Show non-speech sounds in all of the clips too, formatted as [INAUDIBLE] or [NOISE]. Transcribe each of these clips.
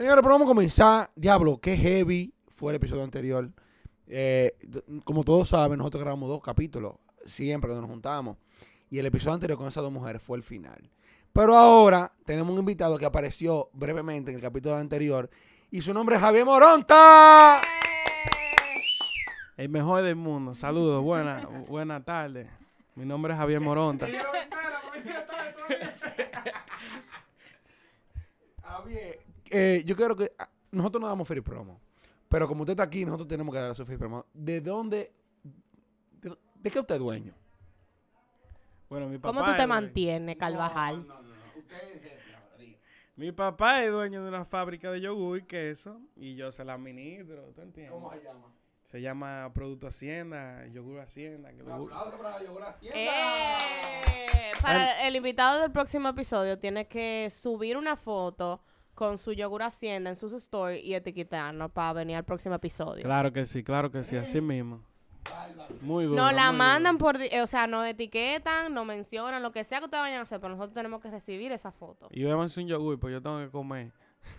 Señores, pero vamos a comenzar. Diablo, qué heavy fue el episodio anterior. Eh, como todos saben, nosotros grabamos dos capítulos siempre cuando nos juntamos. Y el episodio anterior con esas dos mujeres fue el final. Pero ahora tenemos un invitado que apareció brevemente en el capítulo anterior. Y su nombre es Javier Moronta. El mejor del mundo. Saludos, buenas buena tardes. Mi nombre es Javier Moronta. [LAUGHS] Javier, eh, yo quiero que ah, nosotros no damos free promo. Pero como usted está aquí, nosotros tenemos que dar su free promo. ¿De dónde? ¿De, de qué usted es dueño? Bueno, mi papá ¿Cómo tú te mantienes, Carvajal? No, no, no. Usted es jefe, ahora. Mi papá es dueño de una fábrica de yogur y queso y yo se la administro, ¿tú entiendes? ¿Cómo se llama? Se llama Producto Hacienda, Yogur Hacienda. que Un lo bu- aplauso para Yogur Hacienda. Eh, para el invitado del próximo episodio tiene que subir una foto con su yogur hacienda en sus stories y etiquetarnos para venir al próximo episodio. Claro que sí, claro que sí, así mismo. Muy duro. Nos la mandan duro. por, eh, o sea, nos etiquetan, nos mencionan, lo que sea que ustedes vayan a hacer, pero nosotros tenemos que recibir esa foto. Y bébase un yogur, pues yo tengo que comer.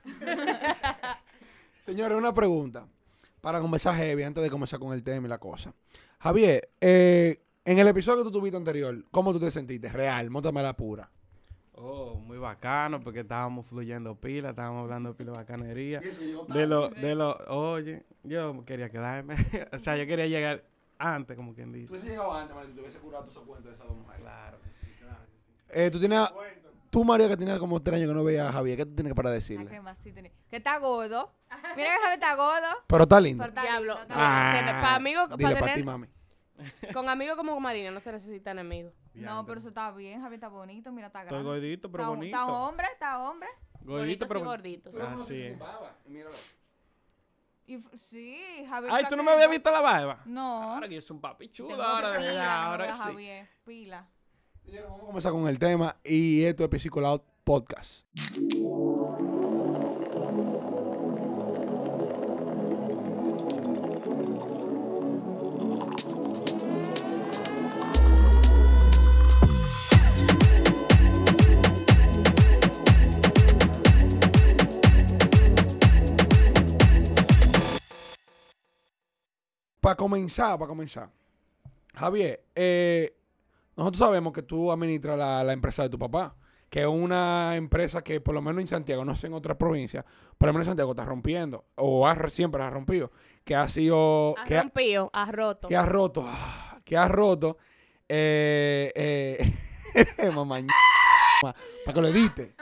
[LAUGHS] Señores, una pregunta. Para conversar heavy, antes de comenzar con el tema y la cosa. Javier, eh, en el episodio que tú tuviste anterior, ¿cómo tú te sentiste? Real, móntame la pura. Oh, muy bacano, porque estábamos fluyendo pila, estábamos hablando pila de bacanería. [LAUGHS] De lo, de lo, oye, yo quería quedarme, [LAUGHS] o sea, yo quería llegar antes, como quien Tú dice. hubiese llegado antes, Mario, te hubiese curado todos esos cuentos de esas dos mujeres. Claro que sí, claro que sí. Eh, tú tienes, tú María, que tienes como tres años que no veías a Javier, ¿qué tú tienes para decirle? crema sí tiene- Que está gordo. Mira que Javier está gordo. Pero está lindo. Pero está Diablo. lindo, está Ah, para amigos, dile para para ti, mami. con amigos como Marina no se necesita enemigos. No, pero eso está bien. Javier está bonito. Mira, está Estoy grande. gordito, pero está, bonito. Está hombre, está hombre. Gordito, pero y gorditos. Así es. Y f- sí, Javier. Ay, ¿tú no me habías visto la barba? No. Ahora que yo soy un papi chulo, ahora de pila, verdad, ahora sí. Javier, pila. Señores, vamos a comenzar con el tema y esto es Psicolado Podcast. Para comenzar, para comenzar. Javier, eh, nosotros sabemos que tú administras la, la empresa de tu papá, que es una empresa que por lo menos en Santiago, no sé en otras provincias, por lo menos en Santiago está rompiendo, o ha, siempre ha rompido, que ha sido, Has que ha, rompido, has roto. que ha roto, ah, que ha roto, eh, eh, [LAUGHS] [LAUGHS] mamá, para que lo edite,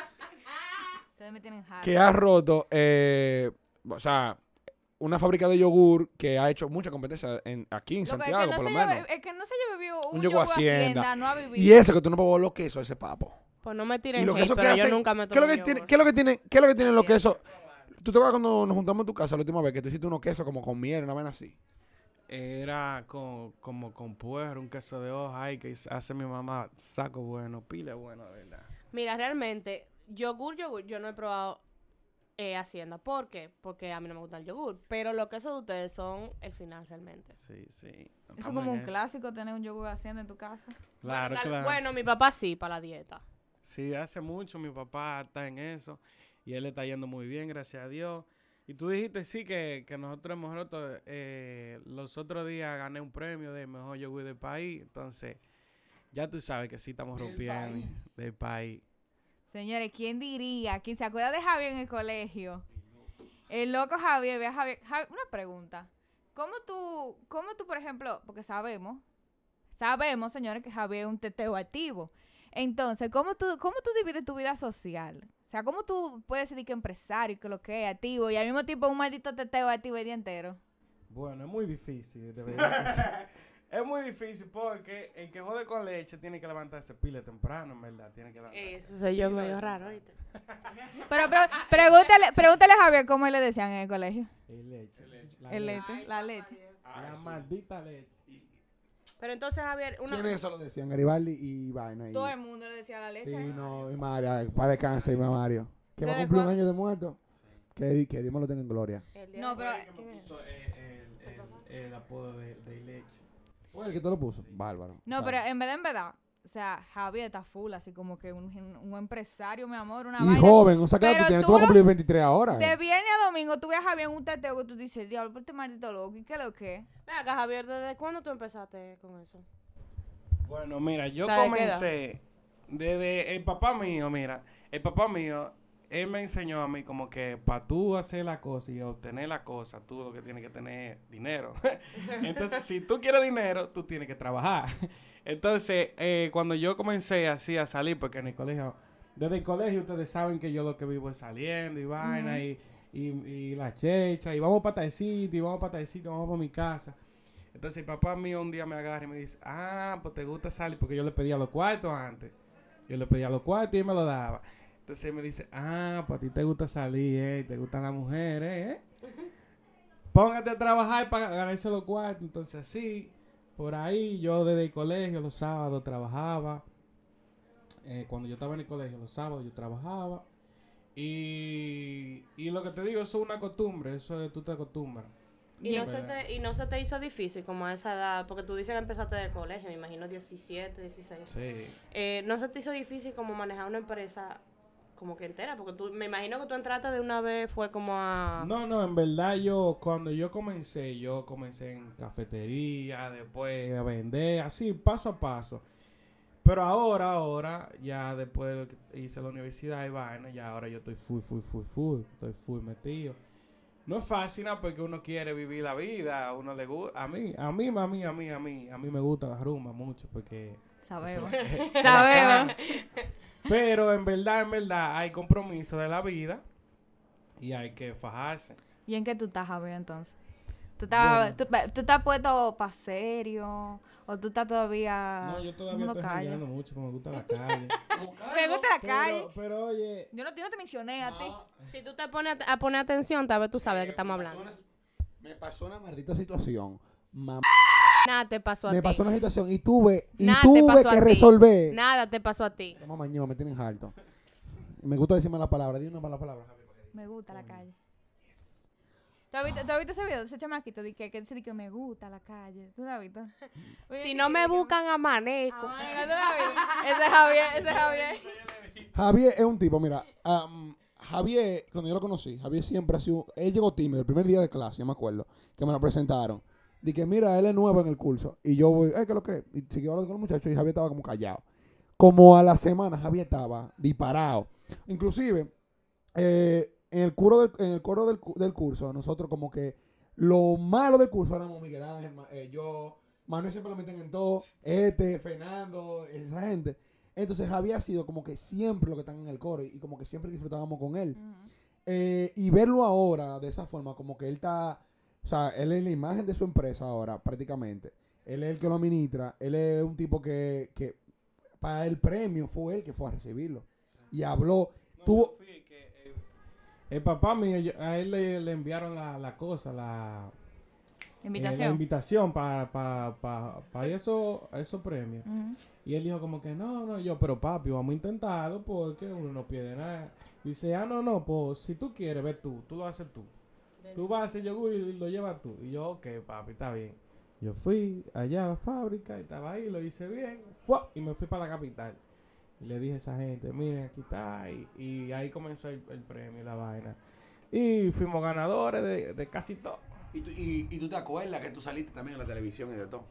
Ustedes me tienen que ha roto, eh, o sea, una fábrica de yogur que ha hecho mucha competencia en, aquí en Lo que- Santiago, que no por lo menos. lleve- que no se haya bebido un, Un yogur Hacienda. no ha vivido. Y eso que tú no puedes los quesos, ese papo. Pues no me Y tiren los hate, pero yo hacen- nunca me ¿Qué es lo tomo que tiene, yogur. qué es lo que tiene, qué es lo que tienen los quesos? ¿Tú te acuerdas cuando nos juntamos en tu casa la última vez que tú hiciste unos quesos como con miel, una vaina así? Era con, como con puerro, un queso de hoja ay, que hace mi mamá, saco bueno, pile bueno, de verdad. Mira, realmente, yogur, yogur, yo no he probado eh, Hacienda. ¿Por qué? Porque a mí no me gusta el yogur. Pero los quesos de ustedes son el final realmente. Sí, sí. Eso es como un clásico tener un yogur haciendo en tu casa. Claro, bueno, claro. bueno, mi papá sí, para la dieta. Sí, hace mucho mi papá está en eso y él le está yendo muy bien, gracias a Dios. Y tú dijiste sí que, que nosotros hemos roto, eh, los otros días gané un premio de mejor yogur del país, entonces ya tú sabes que sí estamos Del rompiendo país. del país. Señores, ¿quién diría? ¿Quién se acuerda de Javier en el colegio? El loco Javier, ve a Javier. Javi- una pregunta. ¿Cómo tú, cómo tú, por ejemplo, porque sabemos, sabemos, señores, que Javier es un teteo activo. Entonces, ¿cómo tú, cómo tú divides tu vida social? O sea, ¿cómo tú puedes decir que empresario, que lo que es activo, y al mismo tiempo un maldito teteo activo el día entero? Bueno, es muy difícil, de verdad. [LAUGHS] Es muy difícil porque el que jode con leche tiene que levantarse pile temprano, en verdad, tiene que levantarse. Eso soy yo medio raro, ¿oíste? [LAUGHS] Pero, pero pregúntale, pregúntale a Javier cómo le decían en el colegio. El leche. La El leche. leche, la leche. La maldita leche. Pero entonces, Javier, una... ¿Quiénes eso lo decían? Garibaldi y vaina. y- Todo el mundo le decía la leche. Sí, no, y Mario, para descansar, y Mario. Que va a ¿Desde cumplir un año de muerto. Que, que Dios me lo tenga en gloria. No, pero- ¿quién el, el, el, el apodo de, de leche. ¿Fue el que te lo puso? Bárbaro. No, pero en verdad, en verdad, o sea, Javier está full, así como que un, un empresario, mi amor, una Y vaina. joven, o sea, que Pero tú tienes, tú tú vas a cumplir 23 ahora. De viernes a domingo tú ves a Javier en un teteo que tú dices, diablo, por este maldito loco, ¿y qué es lo que? Ven acá, Javier, ¿desde cuándo tú empezaste con eso? Bueno, mira, yo ¿Sabe qué edad? comencé desde el papá mío, mira, el papá mío, él me enseñó a mí como que para tú hacer la cosa y obtener la cosa, tú lo que tienes que tener es dinero. [LAUGHS] Entonces, si tú quieres dinero, tú tienes que trabajar. [LAUGHS] Entonces, eh, cuando yo comencé así a salir, porque en el colegio, desde el colegio ustedes saben que yo lo que vivo es saliendo y vaina y, y, y la checha y vamos para tal sitio y vamos para tal sitio, vamos para mi casa. Entonces el papá mío un día me agarra y me dice, ah, pues te gusta salir, porque yo le pedía los cuartos antes. Yo le pedía los cuartos y él me lo daba. Entonces me dice, ah, pues a ti te gusta salir, eh, te gustan las mujeres, eh. Póngate a trabajar para ganarse los cuartos. Entonces así, por ahí, yo desde el colegio los sábados trabajaba. Eh, cuando yo estaba en el colegio los sábados yo trabajaba. Y, y lo que te digo, eso es una costumbre, eso es, tú te acostumbras. Y no, se te, y no se te hizo difícil como a esa edad, porque tú dices que empezaste del colegio, me imagino 17, 16. Sí. Eh, ¿No se te hizo difícil como manejar una empresa como que entera? Porque tú, me imagino que tú entraste de una vez, fue como a... No, no, en verdad yo, cuando yo comencé, yo comencé en cafetería, después a vender, así, paso a paso. Pero ahora, ahora, ya después de que hice la universidad y vaina, ya ahora yo estoy full, full, full, full, estoy full metido. No es fácil, ¿no? Porque uno quiere vivir la vida, a uno le gusta, a mí, a mí, a mí, a mí, a mí, a mí me gusta la rumba mucho porque... Sabemos. eso- [LAUGHS] Sabemos. Pero en verdad, en verdad, hay compromiso de la vida y hay que fajarse. ¿Y en qué tú estás, Javier, entonces? ¿Tú estás, Bueno. tú, tú estás puesto para serio? ¿O tú estás todavía No, yo todavía mundo estoy jangueando mucho, porque me gusta la calle. [LAUGHS] Me gusta la calle. pero, pero oye, Yo no, yo no te mencioné a ti. Si tú te pones a, a poner atención, tal vez tú sabes de qué estamos hablando. Me pasó una maldita situación. Mamá, Nada te pasó a me ti. pasó una situación y tuve, y Nada te tuve pasó a que ti. resolver. Nada te pasó a ti. Mamá, mañana me tienen harto. Me gusta decirme la palabra. Dime una mala palabra, Javi. Me gusta la calle. ¿Tú has visto, tú has visto ese video de ese chamaquito de que, que dice que me gusta la calle? ¿Tú lo has visto? [LAUGHS] Oye, Si no me buscan, amanezco. Ah, venga, ¿tú lo has visto? Ese es Javier, ese es Javier. Javier es un tipo, mira, am, Javier, cuando yo lo conocí, Javier siempre ha sido, él llegó tímido el primer día de clase, yo me acuerdo, que me lo presentaron. Dije, mira, él es nuevo en el curso. Y yo voy, eh, ¿qué es lo que? es?" Y siguió hablando con los muchachos y Javier estaba como callado. Como a la semana Javier estaba disparado. Inclusive, eh, en el coro del, en el coro del, del curso, nosotros como que lo malo del curso éramos Miguel Ángel, eh, yo, Manuel siempre lo meten en todo, este, Fernando, esa gente. Entonces Javier ha sido como que siempre lo que están en el coro y, y como que siempre disfrutábamos con él. Eh, y verlo ahora de esa forma, como que él está, o sea, él es la imagen de su empresa ahora prácticamente. Él es el que lo administra, él es un tipo que, que para el premio fue él que fue a recibirlo. Y habló, tuvo... yo fui que, eh, el papá mío, a él le, le enviaron la, la cosa, la eh, la Invitación. invitación para pa, pa, pa eso, esos premios. Ujú. Y él dijo como que no, no, yo, pero papi, vamos a intentarlo porque uno no pierde nada. Dice, ah, no, no, pues si tú quieres, ve tú, tú lo haces tú. Tú vas a hacer yogur y lo llevas tú. Y yo, ok, papi, está bien. Yo fui allá a la fábrica y estaba ahí, lo hice bien. ¡fua! Y me fui para la capital. Y le dije a esa gente, miren, aquí está. Y, y ahí comenzó el, el premio y la vaina. Y fuimos ganadores de, de casi todo. Y tú, y, y tú te acuerdas que tú saliste también en la televisión y de todo.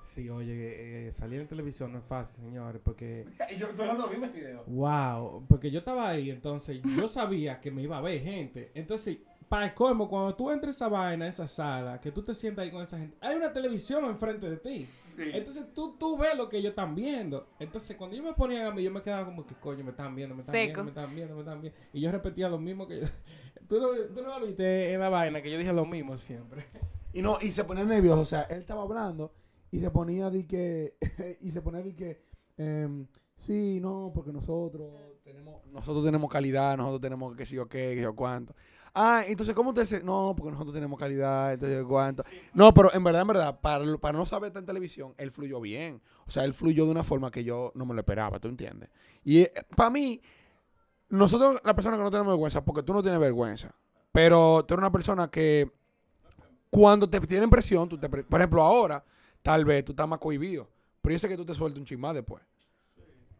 Sí, oye, eh, salir en televisión no es fácil, señores, porque... [LAUGHS] Y yo estoy hablando mismo video. Wow, porque yo estaba ahí, entonces yo [LAUGHS] sabía que me iba a ver gente. Entonces, para el colmo, cuando tú entres a esa vaina, a esa sala, que tú te sientas ahí con esa gente, hay una televisión enfrente de ti. Entonces tú, tú ves lo que ellos están viendo. Entonces, cuando ellos me ponían a mí, yo me quedaba como que coño, me están viendo, me están Seco. viendo, me están viendo, me están viendo. Y yo repetía lo mismo que yo. [LAUGHS] ¿Tú no, tú no lo viste en la vaina, que yo dije lo mismo siempre. Y no, y se ponía nervioso, o sea, él estaba hablando y se ponía de que, [LAUGHS] y se ponía de que, em, sí, no, porque nosotros tenemos, nosotros tenemos calidad, nosotros tenemos que sé yo qué, que sé yo cuánto. Ah, entonces, ¿cómo usted dice? No, porque nosotros tenemos calidad, entonces cuánto. No, pero en verdad, en verdad, para, lo- para no saber en televisión, él fluyó bien. O sea, él fluyó de una forma que yo no me lo esperaba, ¿tú entiendes? Y para mí, nosotros, la persona que no tenemos vergüenza, porque tú no tienes vergüenza, pero tú eres una persona que cuando te tienen presión, tú te pre- por ejemplo, ahora, tal vez tú estás más cohibido, pero yo sé que tú te sueltas un chismás después.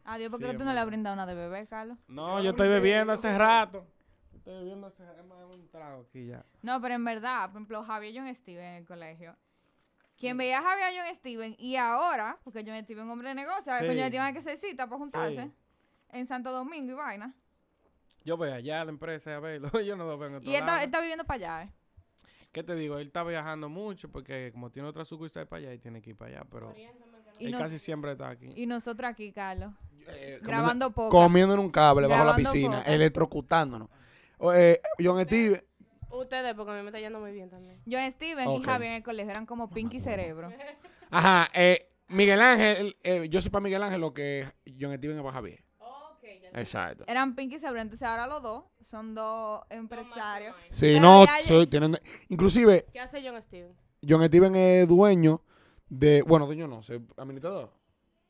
Adiós, porque Sí, tú no le has brindado una de bebé, Carlos. No, yo estoy bebiendo hace rato. Estoy bebiendo hace rato. un trago aquí ya. No, pero en verdad, por ejemplo, Javier John Steven en el colegio. Quien veía a Javier John Steven y ahora, porque John Steven es un hombre de negocio, Sí. con John Steven hay que se cita para juntarse Sí. en Santo Domingo y vaina. Yo voy allá a la empresa a verlo. [LAUGHS] Yo no lo veo en otro Y él está, él está viviendo para allá, ¿eh? ¿Qué te digo? Él está viajando mucho porque como tiene otra sucursal para allá y tiene que ir para allá, pero Y, él nos- casi siempre está aquí. y nosotros aquí, Carlos, Eh, grabando poco. comiendo en un cable bajo la piscina, electrocutándonos. Eh, John Steve, Ustedes, porque a mí me está yendo muy bien también. John Steven Ok. y Javier en el colegio eran como Pinky Cerebro. [LAUGHS] ajá, eh, Miguel Ángel, eh, yo soy para Miguel Ángel lo que John Steven es para Javier. Ok, ya Exacto. Eran Pinky Cerebro, entonces ahora los dos son dos empresarios. Sí, Pero no, ya yo- soy, tienen, inclusive ¿Qué hace John Steven? John Steven es dueño de, bueno, dueño no, administrador,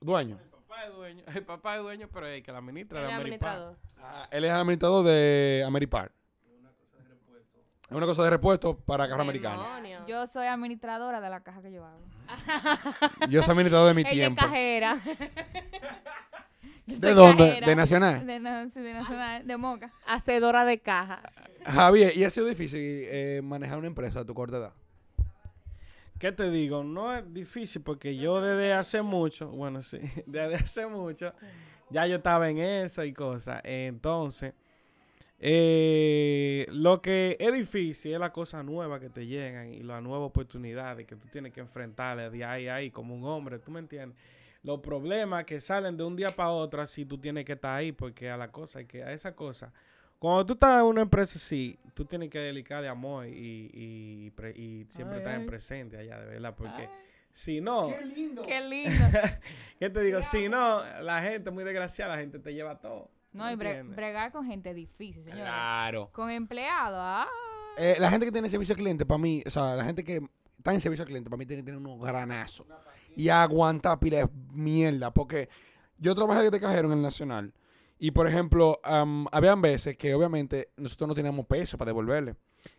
dueño. El papá es dueño, el papá es dueño, pero el que la administra es administrador. Ah, él es administrador de Ameripar. Es una cosa de repuesto para carro americano. Yo soy administradora de la caja que yo hago. Yo soy administrador de mi [LAUGHS] Ella es tiempo. cajera. [LAUGHS] ¿De dónde? cajera. De Nacional. De, no, sí, de Nacional, de Moca. Hacedora de caja. Javier, ¿y ha sido difícil eh, manejar una empresa a tu corta edad? ¿Qué te digo? No es difícil porque yo desde hace mucho, bueno, sí, [LAUGHS] desde hace mucho, ya yo estaba en eso y cosas. Entonces, eh, lo que es difícil es la cosa nueva que te llegan y las nuevas oportunidades que tú tienes que enfrentarle de ahí a ahí como un hombre, ¿tú me entiendes? Los problemas que salen de un día para otro así tú tienes que estar ahí porque a la cosa, que a esa cosa, cuando tú estás en una empresa así, tú tienes que dedicar de amor y, y, pre- y siempre Ay, estar en presente allá, de verdad, porque si no, lindo! Qué lindo. [LAUGHS] ¿qué te digo? Si no, la gente muy desgraciada, la gente te lleva todo. No, y bregar con gente difícil, señores. Claro. Con empleados, ah. Eh, la gente que tiene servicio al cliente, para mí, o sea, la gente que está en servicio al cliente, para mí tiene que tener unos granazos. Y aguantar pila de mierda. Porque yo trabajé de cajero en el Nacional. Y, por ejemplo, am, habían veces que, obviamente, nosotros no teníamos peso para devolverle.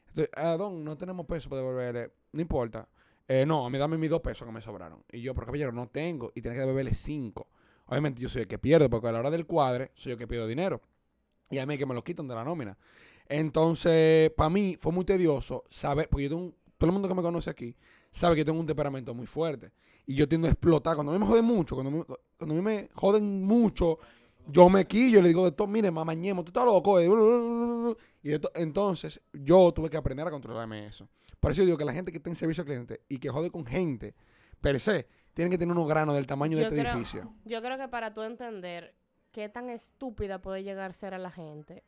Entonces, ah, don, no tenemos peso para devolverle. No importa. Eh, no, a mí dame mis dos pesos que me sobraron. Y yo, pero caballero, no tengo. Y tiene que devolverle cinco. Obviamente, yo soy el que pierdo, porque a la hora del cuadre, soy yo que pido dinero. Y a mí que me lo quitan de la nómina. Entonces, para mí fue muy tedioso saber, porque yo tengo un- todo el mundo que me conoce aquí sabe que yo tengo un temperamento muy fuerte. Y yo tiendo a explotar. Cuando a mí me joden mucho, cuando mí, cuando a mí me joden mucho, yo me quillo y le digo de todo, mire, mamañemo, tú estás loco. eh, Y entonces, yo tuve que aprender a controlarme eso. Por eso yo digo que la gente que está en servicio al cliente y que jode con gente, per se, tienen que tener unos granos del tamaño de este creo- edificio. [LAUGHS] Yo creo que para tú entender qué tan estúpida puede llegar a ser a la gente,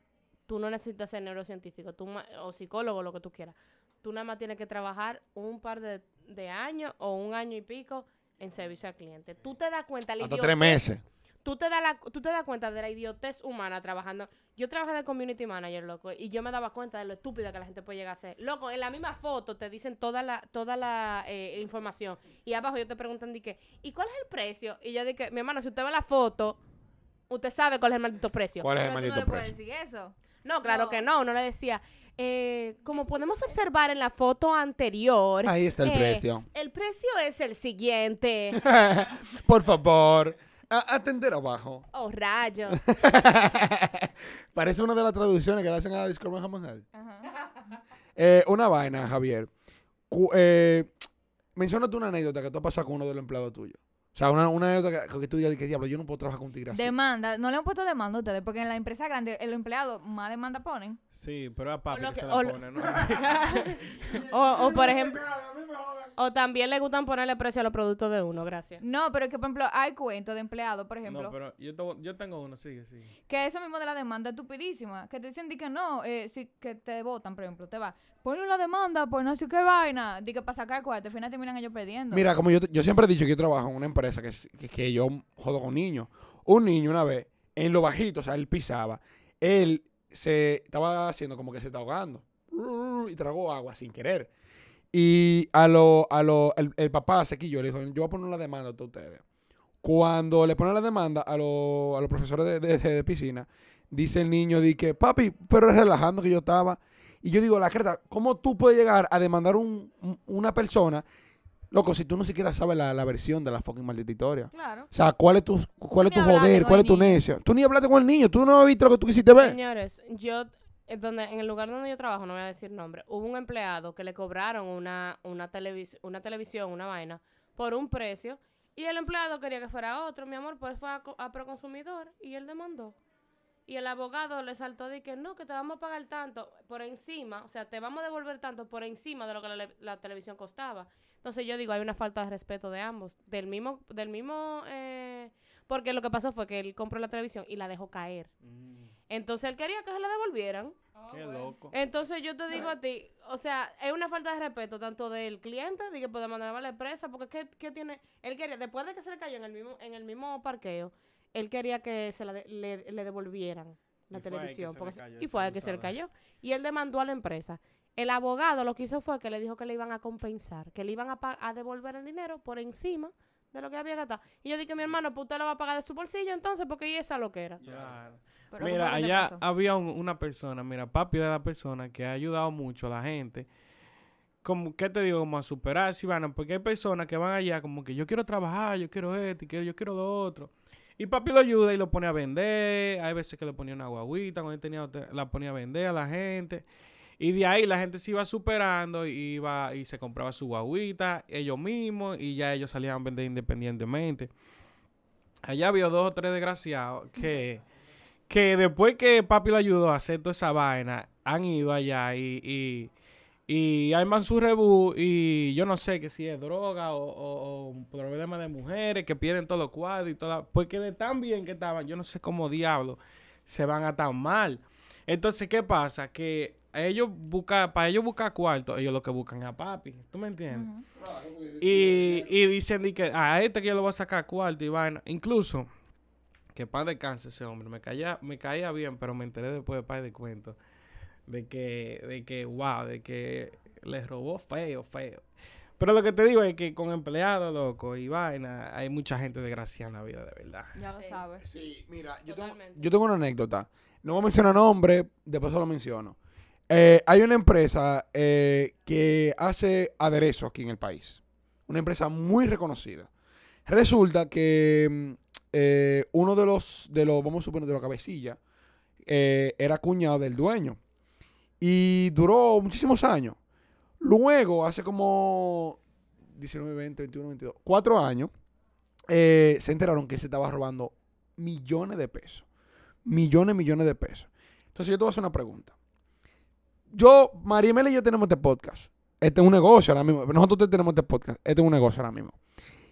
tú no necesitas ser neurocientífico tú o psicólogo, lo que tú quieras. Tú nada más tienes que trabajar un par de, de años o un año y pico en servicio al cliente. Tú te das cuenta, Hasta tres meses. Tú te, das la- tú te das cuenta de la idiotez humana trabajando. Yo trabajé de community manager, loco, y yo me daba cuenta de lo estúpida que la gente puede llegar a ser. Loco, en la misma foto te dicen toda la, toda la eh, información. Y abajo yo te preguntan, que, ¿y cuál es el precio? Y yo dije, mi hermano, si usted ve la foto, usted sabe cuál es el maldito precio. ¿Cuál es el no maldito le puedes precio? decir eso. No, claro No. que no. Uno le decía, eh, como podemos observar en la foto anterior, Ahí está el eh, precio. el precio es el siguiente. [LAUGHS] Por favor, a- atender abajo. Oh, rayos. [LAUGHS] Parece una de las traducciones que le hacen a Discord. Ajá. Eh, una vaina, Javier. Cu- eh, menciónate una anécdota que tú has pasado con uno de los empleados tuyos. O sea, una, una anécdota que, que tú digas, que diablo, yo no puedo trabajar con así. Demanda, no le han puesto demanda a ustedes, porque en la empresa grande, el empleado más demanda ponen. Sí, pero a papi que que- se la lo- pone, ¿no? [LAUGHS] o, o, por ejemplo, o también le gustan ponerle precio a los productos de uno, gracias. No, pero es que, por ejemplo, hay cuentos de empleados, por ejemplo, No, pero yo, te- yo tengo uno, sigue, sigue. que eso mismo de la demanda es estupidísima. Que te dicen di que no, eh, si, que te votan, por ejemplo, te va. Ponle una demanda, pues no sé qué vaina. Di que para sacar cuarto, al final terminan ellos perdiendo. Mira, como yo, te- yo siempre he dicho que yo trabajo en una empresa que, es- que, que yo jodo con niños. Un niño una vez, en lo bajito, o sea, él pisaba, él se estaba haciendo como que se está ahogando. Y tragó agua sin querer. Y a lo, a lo, el, el papá se quilló, le dijo, yo voy a poner una demanda a ustedes. Cuando le ponen la demanda a, lo- a los profesores de, de- de piscina, dice el niño, di que, papi, pero es relajando que yo estaba. Y yo digo, la creta, ¿cómo tú puedes llegar a demandar un- una persona Loco, si tú no siquiera sabes la, la versión de la fucking maldita historia. Claro. O sea, ¿cuál es tu, cuál es tu joder? ¿Cuál es tu necio? Tú ni hablaste con el niño. Tú no has visto lo que tú quisiste ver. Señores, yo, eh, donde, en el lugar donde yo trabajo, no voy a decir nombre, hubo un empleado que le cobraron una, una, televis- una televisión, una vaina, por un precio, y el empleado quería que fuera otro, mi amor, pues fue a, a Proconsumidor y él demandó. Y el abogado le saltó de que no, que te vamos a pagar tanto por encima, o sea, te vamos a devolver tanto por encima de lo que la, la televisión costaba. Entonces yo digo, hay una falta de respeto de ambos, del mismo, del mismo, eh, porque lo que pasó fue que él compró la televisión y la dejó caer. Entonces él quería que se la devolvieran. Qué loco. Entonces yo te digo a ti, o sea, es una falta de respeto tanto del cliente, de que podemos mandar a la empresa, porque ¿qué, qué tiene? Él quería, después de que se le cayó en el mismo, en el mismo parqueo, él quería que se la de- le, le devolvieran la Y televisión. porque se- y fue ahí que se le cayó. Y él demandó a la empresa. El abogado lo que hizo fue que le dijo que le iban a compensar, que le iban a, pa- a devolver el dinero por encima de lo que había gastado. Y yo dije, mi hermano, pues usted lo va a pagar de su bolsillo entonces, porque y esa lo que era. Claro. Pero Mira, ¿cómo que te allá pasó? había un- una persona, mira, papi de la persona que ha ayudado mucho a la gente. Como, ¿qué te digo? Como a superar, si van, porque hay personas que van allá como que yo quiero trabajar, yo quiero esto, y quiero, yo quiero lo otro. Y papi lo ayuda y lo pone a vender. Hay veces que le ponía una guaguita, cuando él tenía, otra- la ponía a vender a la gente. Y de ahí la gente se iba superando iba y se compraba su guaguita ellos mismos y ya ellos salían a vender independientemente. Allá había dos o tres desgraciados que, que después que papi lo ayudó a hacer toda esa vaina, han ido allá y, y, y arman su rebú y yo no sé que si es droga o, o, o problema de mujeres que pierden todos los cuadros y toda, porque de tan bien que estaban, yo no sé cómo diablo se van a tan mal. Entonces, ¿qué pasa? Que ellos buscar, para ellos buscar cuarto, ellos lo que buscan es a papi. ¿Tú me entiendes? Y, y dicen di que a este que yo le voy a sacar cuarto y vaina. Incluso, que paz descanse ese hombre. Me caía, me caía bien, pero me enteré después de par de cuentos. De que, de que, wow, de que les robó feo, feo. Pero lo que te digo es que con empleados, loco, y vaina, hay mucha gente desgraciada en la vida, de verdad. Ya lo sabes. Sí, mira, yo tengo, yo tengo una anécdota. No voy a mencionar nombre, después lo menciono. Eh, hay una empresa eh, que hace aderezos aquí en el país. Una empresa muy reconocida. Resulta que mm, eh, uno de los, de los, vamos a suponer, de los cabecillas, era cuñado del dueño. Y duró muchísimos años. Luego, hace como 19, 20, 21, 22, cuatro años, se enteraron que él se estaba robando millones de pesos. Millones, millones de pesos. Entonces yo te voy a hacer una pregunta. Yo, Mariemela y yo tenemos este podcast. Este es un negocio ahora mismo. Nosotros tenemos este podcast. Este es un negocio ahora mismo.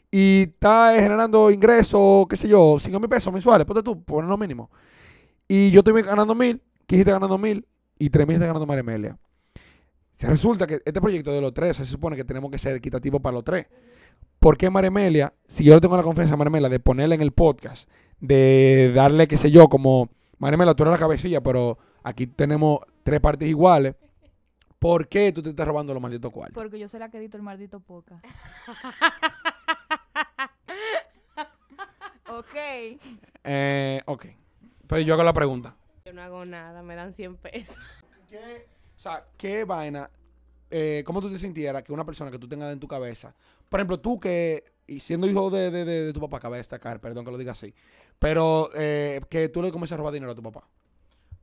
Y está generando ingresos, qué sé yo, 5 mil pesos mensuales. Ponte tú, poner lo mínimo. Y yo estoy ganando mil, está ganando mil y tres mil está ganando Marimelia. Resulta que este proyecto de los tres se supone que tenemos que ser equitativos para los tres. ¿Por qué Marimelia, si yo le tengo la confianza a Marimelia de ponerla en el podcast, de darle, qué sé yo, como, Marimelia, tú eres la cabecilla, pero aquí tenemos tres partes iguales, ¿por qué tú te estás robando los malditos cuartos? Porque yo soy la que edito el maldito podcast. [LAUGHS] ok. Eh, ok. Pero yo hago la pregunta. Yo no hago nada, me dan 100 pesos. ¿Qué, o sea, qué vaina, eh, cómo tú te sintieras que una persona que tú tengas en tu cabeza, por ejemplo, tú que, y siendo hijo de, de- de- de tu papá, cabe destacar, perdón que lo diga así, pero eh, que tú le comienzas a robar dinero a tu papá.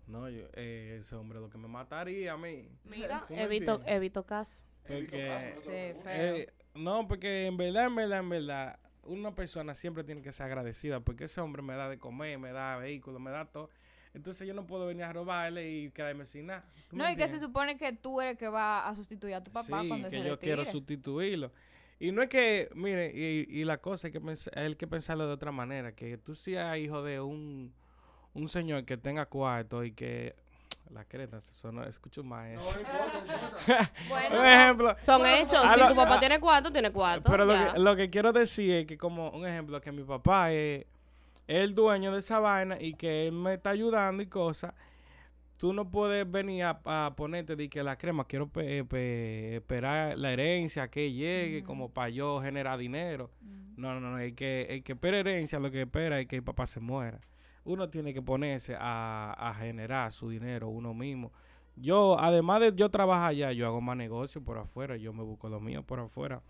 No, yo, eh, ese hombre lo que me mataría a mí. Mira, ¿Tú me evito, entiendes? evito caso. Porque, Sí, feo. eh, no, porque en verdad, en verdad, en verdad, una persona siempre tiene que ser agradecida porque ese hombre me da de comer, me da vehículos, me da todo. Entonces yo no puedo venir a robarle y quedarme sin nada. ¿Tú me no, y que se entiendes? supone que tú eres el que va a sustituir a tu papá sí, cuando que se yo quiero sustituirlo. Y no es que, mire, y, y la cosa hay que, hay que pensarlo de otra manera, que tú seas hijo de un, un señor que tenga cuarto y que... [TSK] La creta, eso no escucho más eso. [LAUGHS] Bueno, Un [LAUGHS] ejemplo, son hechos. Si lo- tu papá a- tiene cuatro, tiene cuatro. Pero lo que, lo que quiero decir es que como un ejemplo, que mi papá es el dueño de esa vaina y que él me está ayudando y cosas, tú no puedes venir a, a ponerte de que la crema, quiero pe- pe- esperar la herencia que llegue como para yo generar dinero. Mm. No, no, no, el que, el que espera herencia lo que espera es que el papá se muera. Uno tiene que ponerse a, a generar su dinero uno mismo. Yo, además de yo trabajar allá, yo hago más negocio por afuera, yo me busco lo mío por afuera.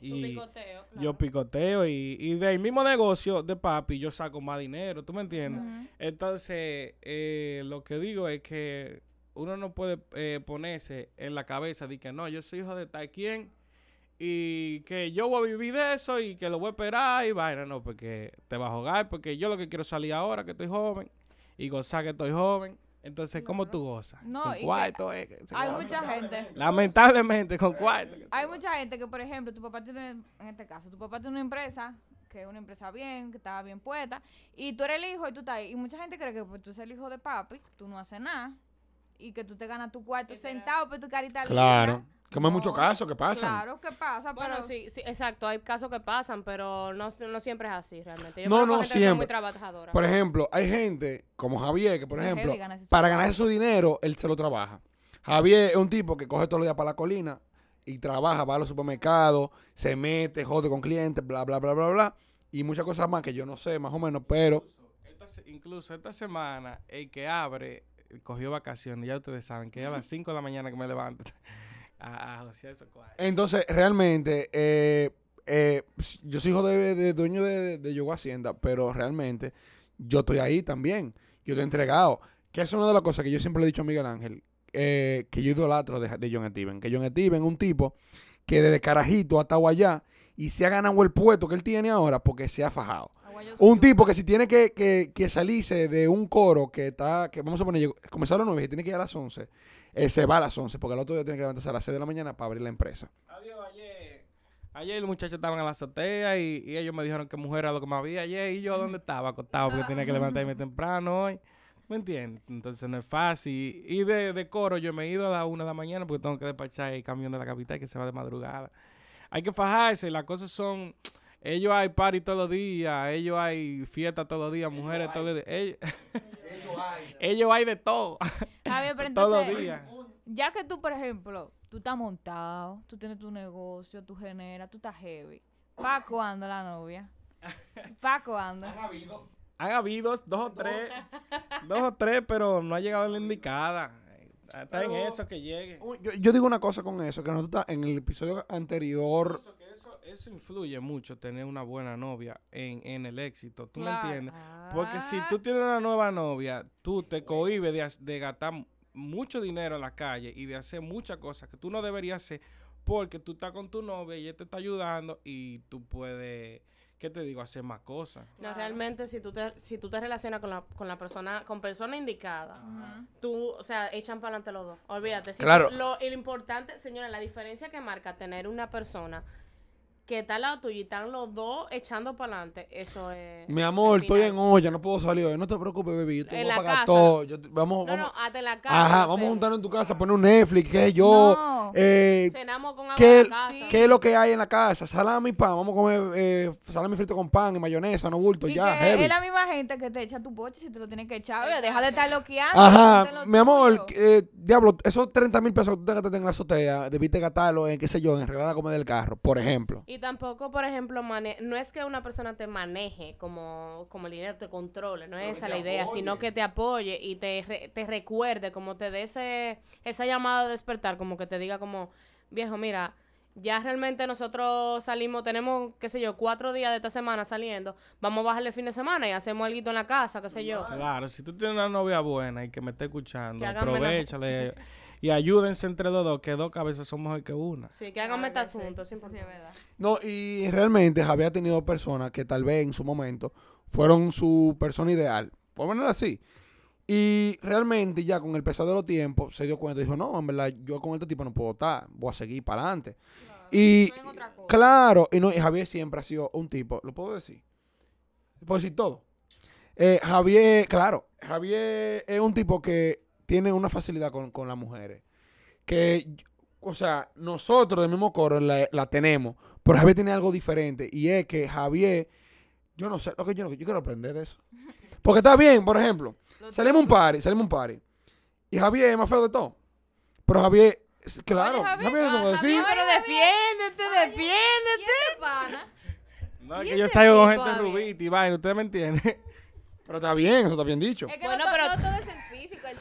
Y picoteo, claro. yo picoteo y, y del mismo negocio de papi yo saco más dinero, ¿tú me entiendes? Entonces, eh, lo que digo es que uno no puede eh, ponerse en la cabeza de que no, yo soy hijo de tal quien y que yo voy a vivir de eso y que lo voy a esperar y vaina, no, porque te va a jugar, porque yo lo que quiero es salir ahora que estoy joven y gozar que estoy joven. Entonces, ¿cómo tú gozas? No, con y que cuarto, eh, Hay goza. mucha gente. Lamentablemente, con cuarto. Hay mucha gente que, por ejemplo, tu papá tiene, en este caso, tu papá tiene una empresa, que es una empresa bien, que está bien puesta, y tú eres el hijo y tú estás ahí. Y mucha gente cree que por tú ser el hijo de papi, tú no haces nada, y que tú te ganas tu cuarto sentado por tu carita Claro. linda. Que hay muchos casos que pasan. Claro, ¿qué pasa? Bueno, Pero- sí, sí, exacto. Hay casos que pasan, pero no, no siempre es así, realmente. Yo No, no, gente que son muy siempre. trabajadora. Por ejemplo, hay gente como Javier que, por Es ejemplo, para ganarse su dinero, él se lo trabaja. Javier es un tipo que coge todos los días para la colina y trabaja, va a los supermercados, se mete, jode con clientes, bla, bla, bla, bla, bla. Y muchas cosas más que yo no sé, más o menos, pero Esta incluso esta semana, el que abre cogió vacaciones. Ya ustedes saben que es a las [LAUGHS] 5 de la mañana que me levanto entonces realmente eh, eh, yo soy hijo de, dueño de, Yogo Hacienda, pero realmente yo estoy ahí también. Yo te he entregado. Que es una de las cosas que yo siempre le he dicho a Miguel Ángel, eh, que yo idolatro de, de John Steven. Que John Steven es un tipo que desde carajito ha estado allá y se ha ganado el puesto que él tiene ahora porque se ha fajado. Un tipo que si tiene que, que, que salirse de un coro que está, que vamos a poner, comenzó a las 9 y tiene que ir a las 11, eh, se va a las 11 porque el otro día tiene que levantarse a las 6 de la mañana para abrir la empresa. Adiós, ayer. Ayer los muchachos estaban en la azotea y, y ellos me dijeron que mujer era lo que me había ayer y yo dónde [LAUGHS] estaba acostado porque tenía que levantarme temprano hoy. ¿Me entiendes? Entonces no es fácil. Y de, de coro yo me he ido a las una de la mañana porque tengo que despachar el camión de la capital que se va de madrugada. Hay que fajarse, las cosas son... Ellos hay party todos los días, ellos hay fiesta todos los días, mujeres todos los días. Ellos, [LAUGHS] ellos hay de todo, Javier, pero [LAUGHS] todos los días. ya que tú, por ejemplo, tú estás montado, tú tienes tu negocio, tú generas, tú estás heavy. ¿Para [LAUGHS] cuándo la novia? ¿Para cuándo? Han habido dos o tres, dos o tres, pero no ha llegado la indicada. Está en eso que llegue. Yo, yo digo una cosa con eso, que nosotros en el episodio anterior, Eso, influye mucho, tener una buena novia en, en el éxito. ¿Tú Claro. me entiendes? Porque si Ah. tú tienes una nueva novia, tú te cohibes de, gastar mucho dinero en la calle y de hacer muchas cosas que tú no deberías hacer porque tú estás con tu novia y ella te está ayudando y tú puedes, ¿qué te digo? Hacer más cosas. No, realmente si tú te, si tú te relacionas con la, con la persona, con persona indicada, tú, o sea, echan para adelante los dos. Olvídate. Si Claro. tú- lo, lo importante, señora, la diferencia que marca tener una persona que está al lado tuyo y están los dos echando para adelante, eso es. mi amor, estoy en olla, no puedo salir hoy. No te preocupes, baby, yo te En voy a pagar casa. todo. Yo te- vamos, No, vamos. no, hasta en la casa. Ajá, vamos a juntarnos en tu casa, poner un Netflix, qué sé yo. No. Eh, Cenamos con agua ¿Qué, en la casa. ¿Qué es lo que hay en la casa? Salami y pan. Vamos a comer eh, salami frito con pan y mayonesa, no bulto, Y ya, que heavy. es la misma gente que te echa tu poche si te lo tienes que echar. Oye, deja de estar loqueando. Ajá, mi amor, eh, diablo, esos 30 mil pesos que tú te gastaste en la azotea, debiste gastarlo en, qué sé yo, en arreglar la comida del carro, por ejemplo. Y tampoco, por ejemplo, mane- no es que una persona te maneje como, como el dinero te controle, no es esa la idea, sino que te apoye y te, re- te recuerde, como te dé ese, esa llamada de despertar, como que te diga como, viejo, mira, ya realmente nosotros salimos, tenemos, qué sé yo, cuatro días de esta semana saliendo, vamos a bajarle el fin de semana y hacemos algo en la casa, qué sé yo. Claro, si tú tienes una novia buena y que me esté escuchando, aprovechale y ayúdense entre los dos, que dos cabezas son mejor que una. Sí, que hagan Claro metas juntos, importante. verdad. No, y realmente Javier ha tenido personas que tal vez en su momento fueron su persona ideal, por ponerlo así. Y realmente ya con el pesar de los tiempos se dio cuenta y dijo, no, en verdad, yo con este tipo no puedo estar, voy a seguir para adelante. Y en otra cosa. claro, y, no, y Javier siempre ha sido un tipo, ¿lo puedo decir? ¿Puedo decir todo? Eh, Javier, claro, Javier es un tipo que tiene una facilidad con, con las mujeres. Que, o sea, nosotros del mismo coro la, la tenemos, pero Javier tiene algo diferente. Y es que Javier, yo no sé, lo que yo, yo quiero aprender de eso. [LAUGHS] Porque está bien, por ejemplo, Lo salimos un party, salimos un party. Y Javier es más feo de todo. Pero Javier, claro, Javier, Javier, ah, ¿cómo decir? Javier, Pero defiéndete, ¿Y defiéndete. este pana? No, es ¿Y que yo ese salgo con gente rubita y vaina, ¿ustedes me entienden? Pero está bien, eso está bien dicho. Es que Bueno, no, pero- no todo es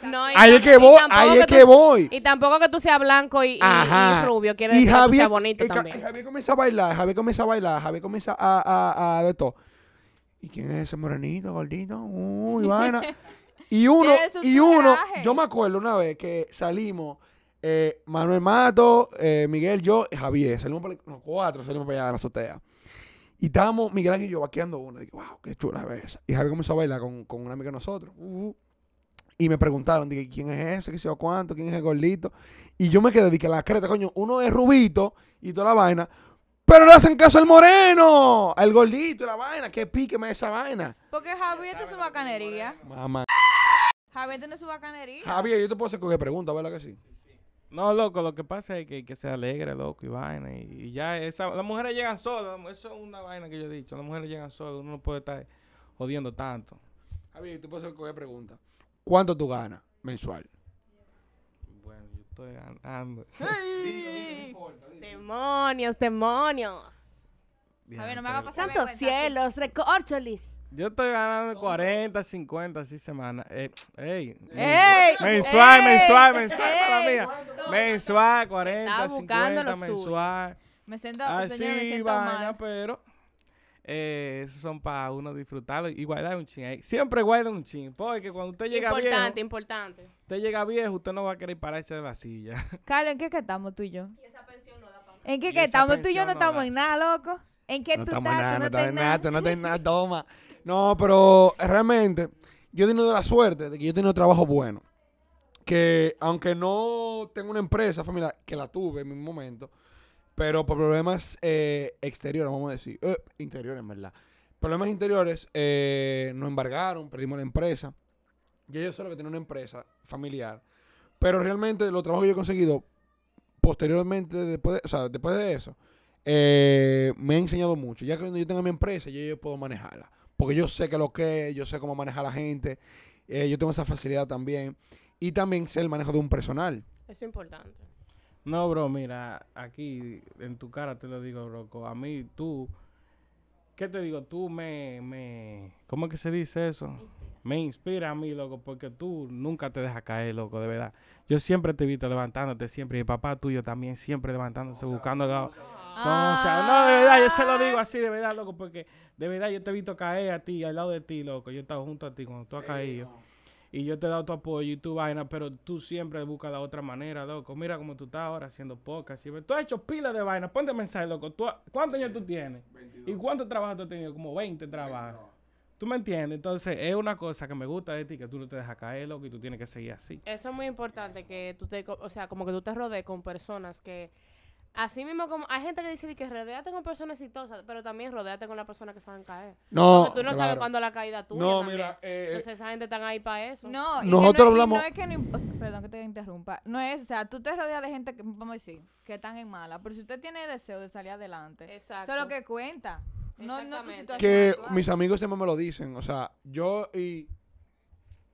No, y Ahí es que voy, tampoco ahí es que voy. Y tampoco que tú seas blanco y, y- Ajá. y rubio, quiere Y decir que tú Javier, seas bonito y también. y Javier comienza a bailar, Javier comienza a bailar, Javier comienza a, a, a de todo. ¿Y quién es ese morenito, gordito? Uy, vaina. [LAUGHS] Y uno, y uno, yo me acuerdo una vez que salimos, eh, Manuel Mato, eh, Miguel, yo, y Javier, salimos por los cuatro, salimos para allá a la azotea. Y estábamos, Miguel Ángel y yo, vaqueando una. Digo, wow, qué chula es esa. Y Javier comenzó a bailar con, con una amiga de nosotros. Uh, y me preguntaron, dije, ¿quién es ese? ¿Qué sé yo cuánto? ¿Quién es el gordito? Y yo me quedé, dije, la creta, coño, uno es rubito y toda la vaina. Pero le hacen caso al moreno, al gordito y la vaina. Que píqueme esa vaina. Porque Javier tiene su bacanería. Mamá. Javier tiene su bacanería. Javier, yo te puedo hacer cualquier pregunta, ¿verdad que sí? No, loco, lo que pasa es que, que se alegre, loco, y vaina. Y, y ya, esa, las mujeres llegan solas. Eso es una vaina que yo he dicho. Las mujeres llegan solas. Uno no puede estar jodiendo tanto. Javier, te puedo hacer cualquier pregunta. ¿Cuánto tú ganas mensual? Bueno, yo estoy ganando. [LAUGHS] Demonios, demonios. Javier, no me haga pasar Santos cielos, recórcholis. Yo estoy ganando 40, 50, así semanas. Eh, ey, ¡Ey! Mensual, ¡Ey! mensual, mensual, para mía. Mensual, 40, está buscando 50, lo suyo. mensual. Me siento, Así, señor, me siento vaina, mal. pero eh, esos son para uno disfrutarlo y guardar un chin. ahí. Siempre guarda un chin, porque cuando usted llega Importante, viejo, importante. usted llega viejo, usted no va a querer pararse de la silla. [LAUGHS] Carlos, ¿en qué que estamos tú y yo? esa pensión no da para ¿En qué Y que estamos tú y yo? No no estamos en nada, loco. ¿En qué No tú estamos en estás? nada, Tú no no estamos estás en en nada, nada. no estás en nada, [LAUGHS] toma. No, pero realmente yo he tenido la suerte de que yo he tenido trabajo bueno. Que aunque no tengo una empresa familiar, que la tuve en mi momento, pero por problemas eh, exteriores, vamos a decir, eh, interiores, verdad. Problemas interiores, eh, nos embargaron, perdimos la empresa. Ya yo solo que tenía una empresa familiar. Pero realmente los trabajos que yo he conseguido posteriormente, después de, o sea, después de eso, eh, me ha enseñado mucho. Ya que cuando yo tenga mi empresa, yo, yo puedo manejarla. Porque yo sé que lo que es, yo sé cómo manejar a la gente. yo tengo esa facilidad también. Y también sé el manejo de un personal. Eso es importante. No, bro, mira, aquí en tu cara te lo digo, loco. A mí, tú, ¿qué te digo? Tú me, me, ¿cómo es que se dice eso? Me inspira a mí, loco, porque tú nunca te dejas caer, loco, de verdad. Yo siempre te he visto levantándote, siempre. Y el papá tuyo también, siempre levantándose, buscando... la- son, o sea, no, de verdad, yo se lo digo así, de verdad, loco, porque de verdad yo te he visto caer a ti, al lado de ti, loco. Yo he estado junto a ti cuando tú has caído. Y yo te he dado tu apoyo y tu vaina, pero tú siempre buscas la otra manera, loco. Mira cómo tú estás ahora haciendo podcast. y ve- Tú has hecho pilas de vaina. Ponte mensaje, loco. ¿Tú, ¿Cuántos años tú tienes? ¿Y cuántos trabajos tú has tenido? Como 20 trabajos. ¿Tú me entiendes? Entonces, es una cosa que me gusta de ti, que tú no te dejas caer, loco, y tú tienes que seguir así. Eso es muy importante que tú te, o sea, como que tú te rodees con personas que, así mismo como, hay gente que dice que rodeate con personas exitosas, pero también rodeate con las personas que saben caer. No, Porque tú no sabes claro. cuándo la caída tuya No, también. mira, eh, Entonces esa gente están ahí para eso. No, y que Nosotros no, hablamos- no es que no imp- perdón que te interrumpa. No es, o sea, tú te rodeas de gente que, vamos a decir, que están en mala. Pero si usted tiene deseo de salir adelante, Exacto. eso es lo que cuenta. No, no tu Exactamente. situación que actual. mis amigos siempre me lo dicen. O sea, yo y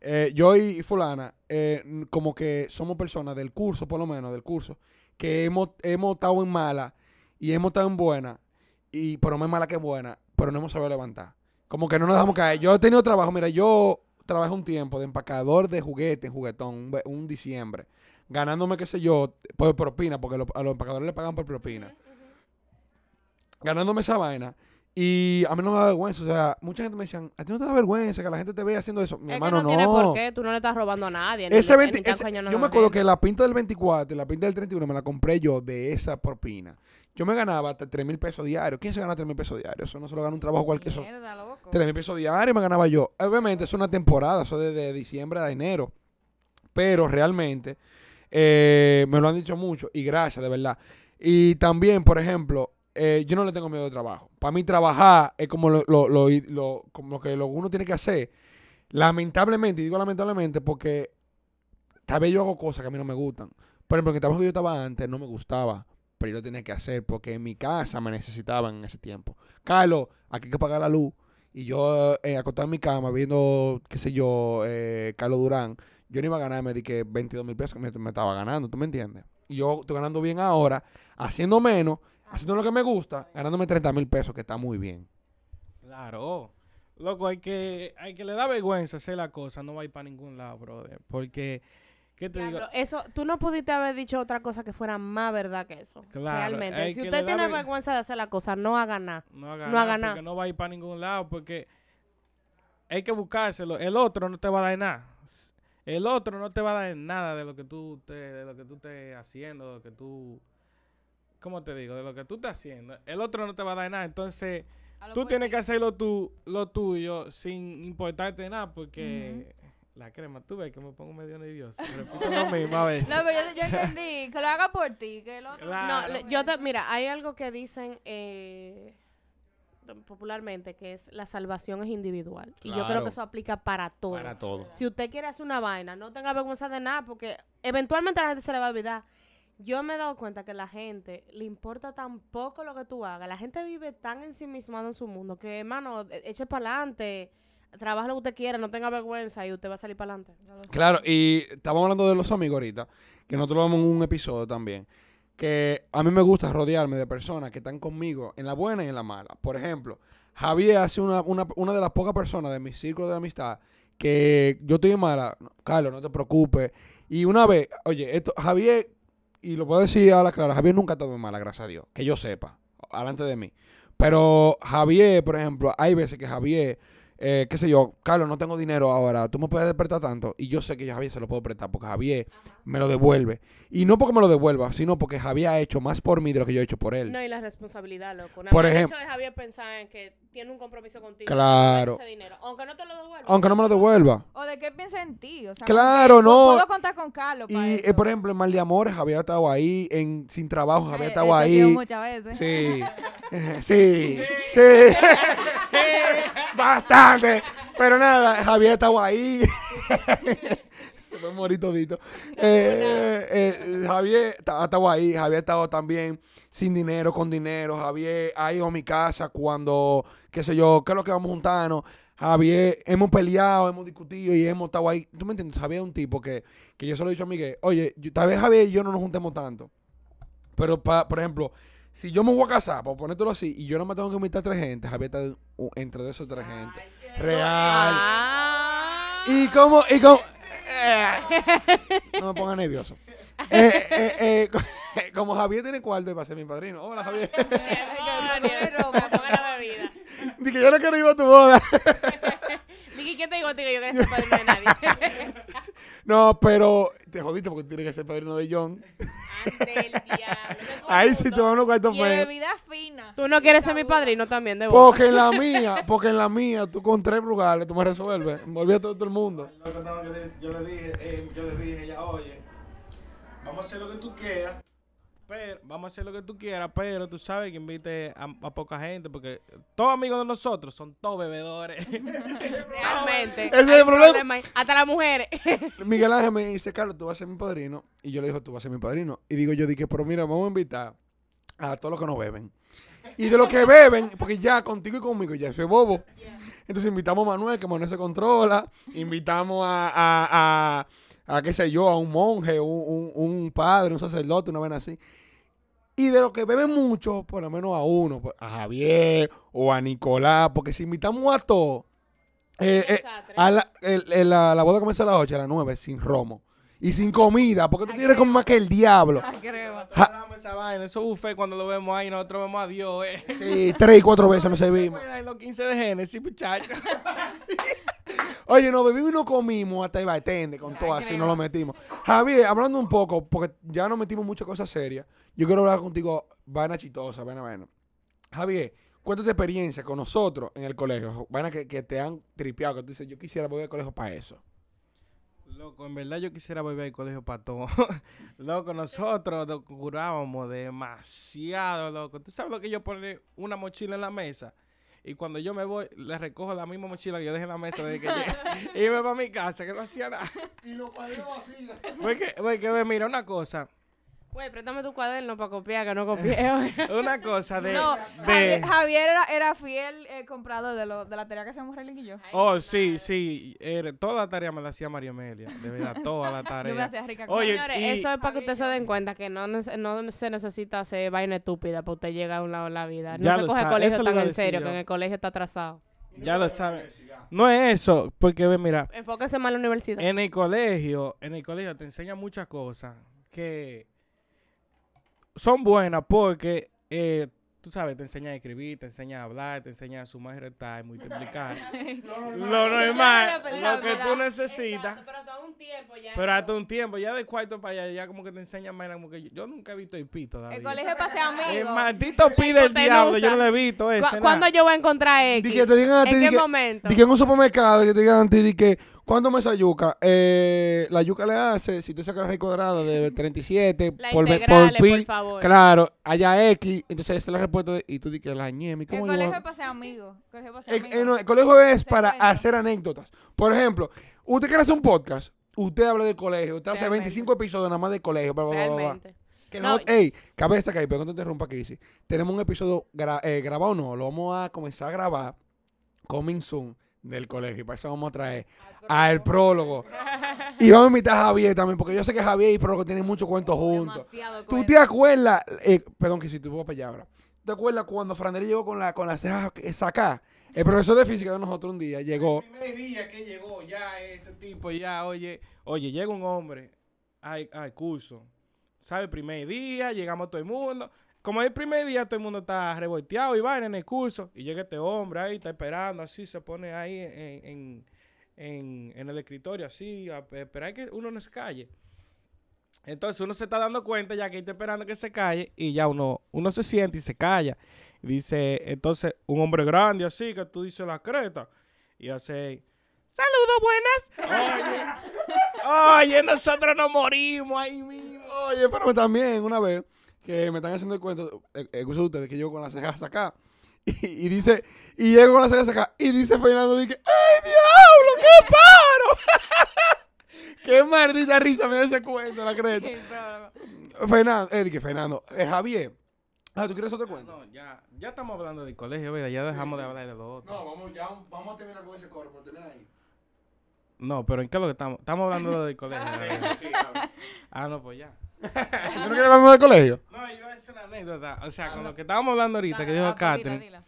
eh, yo y fulana, eh, como que somos personas del curso, por lo menos, del curso, que hemos, hemos estado en mala y hemos estado en buena, y, pero más mala que buena, pero no hemos sabido levantar. Como que no nos dejamos caer. Yo he tenido trabajo, mira, yo trabajé un tiempo de empacador de juguete en juguetón, un, diciembre, ganándome, qué sé yo, por propina, porque lo- a los empacadores le pagan por propina. Ganándome esa vaina. Y a mí no me da vergüenza. O sea, mucha gente me decían, a ti no te da vergüenza que la gente te vea haciendo eso. Mi es hermano, que no, tiene por qué, tú no le estás robando a nadie. ese le- 20 ni ese- yo me acuerdo que la pinta del 24 y la pinta del 31 me la compré yo de esa propina. Yo me ganaba hasta 3 mil pesos diarios. ¿Quién se gana 3 mil pesos diarios? Eso no se lo gana un trabajo cualquier. Eso, Mierda, loco. 3 mil pesos diarios me ganaba yo. Obviamente es una temporada, eso desde diciembre a enero. Pero realmente eh, me lo han dicho mucho y gracias, de verdad. Y también, por ejemplo, eh, yo no le tengo miedo de trabajo. Para mí trabajar es como lo, lo- lo- como que uno tiene que hacer. Lamentablemente, y digo lamentablemente porque tal vez yo hago cosas que a mí no me gustan. Por ejemplo, en el trabajo que yo estaba antes no me gustaba, pero yo lo tenía que hacer porque en mi casa me necesitaban en ese tiempo. Carlos, aquí hay que pagar la luz. Y yo eh, acostado en mi cama viendo, qué sé yo, eh, Carlos Durán, yo no iba a ganarme de que 22 mil pesos que me, me estaba ganando, ¿tú me entiendes? Y yo estoy ganando bien ahora, haciendo menos, haciendo lo que me gusta, ganándome 30 mil pesos, que está muy bien. Claro. loco, hay que, hay que le da vergüenza hacer la cosa, no va a ir para ningún lado, brother. Porque, ¿qué te digo? Eso, tú no pudiste haber dicho otra cosa que fuera más verdad que eso. Claro, Realmente. Si usted tiene ver- vergüenza de hacer la cosa, no haga nada. No haga No nada. porque no va a ir para ningún lado, porque hay que buscárselo. El otro no te va a dar nada. El otro no te va a dar nada de lo que tú te, de lo que tú estés haciendo, de lo que tú, ¿cómo te digo? De lo que tú estás haciendo. El otro no te va a dar nada. Entonces, tú tienes que hacer lo, tu, lo tuyo sin importarte nada, porque la crema, tú ves que me pongo medio nervioso. [LAUGHS] Repito lo mismo a veces. No, pero yo, yo entendí. Que lo haga por ti, que el otro... Claro. No, le- yo te, mira, hay algo que dicen eh, popularmente que es la salvación es individual. Y yo creo que eso aplica para todo. Para todo. Si usted quiere hacer una vaina, no tenga vergüenza de nada, porque eventualmente a la gente se le va a olvidar. Yo me he dado cuenta que a la gente le importa tan poco lo que tú hagas. La gente vive tan ensimismada en su mundo que, hermano, e- eche para adelante, trabaje lo que usted quiera, no tenga vergüenza y usted va a salir para adelante. Claro, y estamos hablando de los amigos ahorita, que nosotros lo vemos en un episodio también. Que a mí me gusta rodearme de personas que están conmigo en la buena y en la mala. Por ejemplo, Javier hace una, una, una de las pocas personas de mi círculo de amistad que yo estoy en mala. "No, Carlos, no te preocupes. Y una vez, oye, esto, Javier, y lo puedo decir a la clara, Javier nunca ha estado mala, gracias a Dios, que yo sepa, delante de mí. Pero Javier, por ejemplo, hay veces que Javier, eh, qué sé yo, Carlos, no tengo dinero ahora, tú me puedes despertar tanto. Y yo sé que yo a Javier se lo puedo prestar porque Javier me lo devuelve. Y no porque me lo devuelva, sino porque Javier ha hecho más por mí de lo que yo he hecho por él. No, y la responsabilidad, loco. Nada Por más el ejemplo- hecho de Javier pensar en que tiene un compromiso contigo. Claro. ese dinero, aunque no te lo devuelva. Aunque no me lo devuelva. O de qué piensa en ti. O sea, Claro, no. Puedo contar con Carlos para Y, eso. eh, por ejemplo, en Mal de Amores, Javier ha estado ahí, en Sin Trabajo, Javier ha Eh, estado ahí. muchas veces. Sí, [LAUGHS] [LAUGHS] sí, sí, [LAUGHS] [LAUGHS] bastante. Pero nada, Javier estaba ahí. Se a morir todito. Eh, eh, Javier ta- estaba ahí, Javier estaba también sin dinero, con dinero. Javier ha ido a mi casa cuando, qué sé yo, qué es lo que vamos a juntarnos. Javier, hemos peleado, hemos discutido y hemos estado ahí. ¿Tú me entiendes? Javier es un tipo que, que yo se lo he dicho a Miguel. Oye, yo- tal vez Javier y yo no nos juntemos tanto. Pero, pa- por ejemplo, si yo me voy a casar, por ponértelo así, y yo no me tengo que invitar a tres gente, Javier está entre de esos tres gente. Real. Ah. Y como, y como, eh, no me ponga nervioso. Eh, eh, eh, co- [LAUGHS] como Javier tiene cuarto, va a ser mi padrino. Hola, Javier. [LAUGHS] Dije, yo no quiero ir a tu boda. [LAUGHS] Dije, ¿qué te digo a ti que yo quería ser padrino de nadie? No, pero te jodiste porque tú tienes que ser padrino de John. Ante el [LAUGHS] diablo. Ahí sí te van unos cuartos Y de feos. bebida fina. Tú no quieres ser mi padrino también, de boda. Porque en la mía, porque en la mía, tú con tres lugares, tú me resuelves. Olvídate de todo el mundo. Yo le dije, eh, yo le dije, ella, oye, vamos a hacer lo que tú quieras, pero vamos a hacer lo que tú quieras, pero tú sabes que invite a, a poca gente, porque todos amigos de nosotros son todos bebedores. [LAUGHS] Realmente. Ese es el problema. Hasta las mujeres. [LAUGHS] Miguel Ángel me dice, Carlos, tú vas a ser mi padrino. Y yo le digo, tú vas a ser mi padrino. Y digo, yo dije, pero mira, vamos a invitar a todos los que no beben. Y de los que beben, porque ya contigo y conmigo ya soy bobo. Entonces invitamos a Manuel, que Manuel se controla. Invitamos a, a, a, a qué sé yo, a un monje, un, un, un padre, un sacerdote, una vez así. Y de los que beben mucho, por lo menos a uno, pues, a Javier o a Nicolás, porque si invitamos a todos, eh, eh, a la, el- el- la, la boda comienza a las 8, a las 9, sin romo. Y sin comida, porque tú tienes como más que el diablo. Ja- esa vaina, esos buffet cuando lo vemos ahí, nosotros vemos a Dios, eh. Sí, tres y cuatro veces nos [LAUGHS] servimos. En los 15 de Génesis, muchachos. [LAUGHS] [LAUGHS] Oye, nos bebimos y nos comimos hasta el bartender con todo así, nos lo metimos. Javier, hablando un poco, porque ya nos metimos muchas cosas serias, yo quiero hablar contigo, vaina chitosa, vaina, vaina. Javier, cuéntate experiencia con nosotros en el colegio, vaina que, que te han tripeado, que tú dices, yo quisiera volver al colegio para eso. Loco, en verdad yo quisiera volver al colegio para todo. [LAUGHS] loco, nosotros nos curábamos demasiado, loco. ¿Tú sabes lo que yo poner una mochila en la mesa? Y cuando yo me voy, le recojo la misma mochila que yo dejé en la mesa desde que llegué. [LAUGHS] y me voy a mi casa, que no hacía nada. Y lo cuadremos así. Porque, porque mira, una cosa. Güey, préstame tu cuaderno para copiar, que no copié. [LAUGHS] [LAUGHS] Una cosa de... No, de Javier, Javier era, era fiel eh, comprador de, lo, de la tarea que hacíamos Relink y yo. Oh, sí, sí. era- toda la tarea me la hacía María Amelia. De verdad, toda la [LAUGHS] tarea. Yo me hacía rica Oye, Señores, y- eso es para que ustedes se den cuenta que no, se necesita hacer vaina estúpida para usted llegar a un lado en la vida. No Ya se lo coge el sabe, colegio eso tan en serio, yo. que en el colegio está atrasado. Ya lo saben. No es eso, porque ve, mira, Enfóquese más en la universidad. en el colegio, en el colegio te enseñan muchas cosas que son buenas porque, eh, tú sabes, te enseñan a escribir, te enseñan a hablar, te enseñan a sumar y restar y multiplicar. [LAUGHS] Lo normal, lo que tú necesitas. Exacto, pero todo un tiempo ya. Pero hasta un tiempo, ya de cuarto para allá, ya como que te enseñan más, como que yo, yo nunca he visto el pito, David. El colegio para ser El amigos. [LAUGHS] maldito pi del diablo, yo no lo he visto ese. ¿Cu- nada. ¿Cuándo yo voy a encontrar X? Di que te digan a ti, ¿En di qué que- momento? Di que en un supermercado que te digan a ti, di que, ¿cuánto me esa yuca? Eh, la yuca le hace, si tú sacas la raíz cuadrada de [LAUGHS] 37 La por, por por pi, favor. claro, allá X, entonces esa es la respuesta de- y tú di que la ñemi, El ¿cómo yo colegio es para ser amigos. El el, el- el colegio es Se para cuenta. hacer anécdotas. Por ejemplo, usted quiere hacer un podcast, usted habla del colegio, usted hace Realmente. 25 episodios nada más del colegio, bla, bla, bla, bla, bla. Realmente. Que No, no, ey, cabe destacar, ahí, pero no te interrumpa, Crisis. Tenemos un episodio gra- eh, grabado, no, lo vamos a comenzar a grabar, coming soon, del colegio. Y para eso vamos a traer al prólogo. Y vamos a invitar a Javier también, porque yo sé que Javier y prólogo tienen muchos cuentos juntos. Demasiado ¿Tú cuento. te acuerdas? eh, perdón, que si tú vas para allá ahora. ¿Te acuerdas cuando Franel llegó con la, con las cejas sacadas? El profesor de física de nosotros un día llegó. El primer día que llegó, ya ese tipo, ya, oye, oye, llega un hombre al, al curso. ¿Sabe? El primer día, llegamos todo el mundo. Como el primer día, todo el mundo está revolteado y vaina en el curso. Y llega este hombre ahí, está esperando, así, se pone ahí en, en, en- en el escritorio, así, a pe- esperar que uno no se calle. Entonces uno se está dando cuenta ya que está esperando que se calle y ya uno, uno se siente y se calla. Y dice, entonces, un hombre grande así, que tú dices la creta. Y hace, saludos buenas. Oye, oye, nosotros nos morimos ahí mismo. Oye, pero también una vez que me están haciendo el cuento, el, el curso de ustedes, que llego con las cejas acá. [LAUGHS] Y, y dice, y llego con las cejas acá. Y dice Fernando, dice, ¡ay, diablo, qué paro! [LAUGHS] qué maldita risa me da ese cuento, la creta. Fernando, eh, dije, Fernando, eh, Javier. Ah, ¿tú quieres otro cuento? No, ya, ya estamos hablando del colegio, ¿verdad? Ya dejamos de hablar de lo otro. No, vamos, ya, vamos a terminar con ese coro, pero termina ahí. No, pero ¿en qué es lo que estamos? Estamos hablando del colegio. [LAUGHS] ¿verdad? ah, no, pues ya. ¿Tú no quieres hablar del colegio? No, yo voy a decir una anécdota. O sea, con lo que estábamos hablando ahorita, que dijo Ah, Catherine,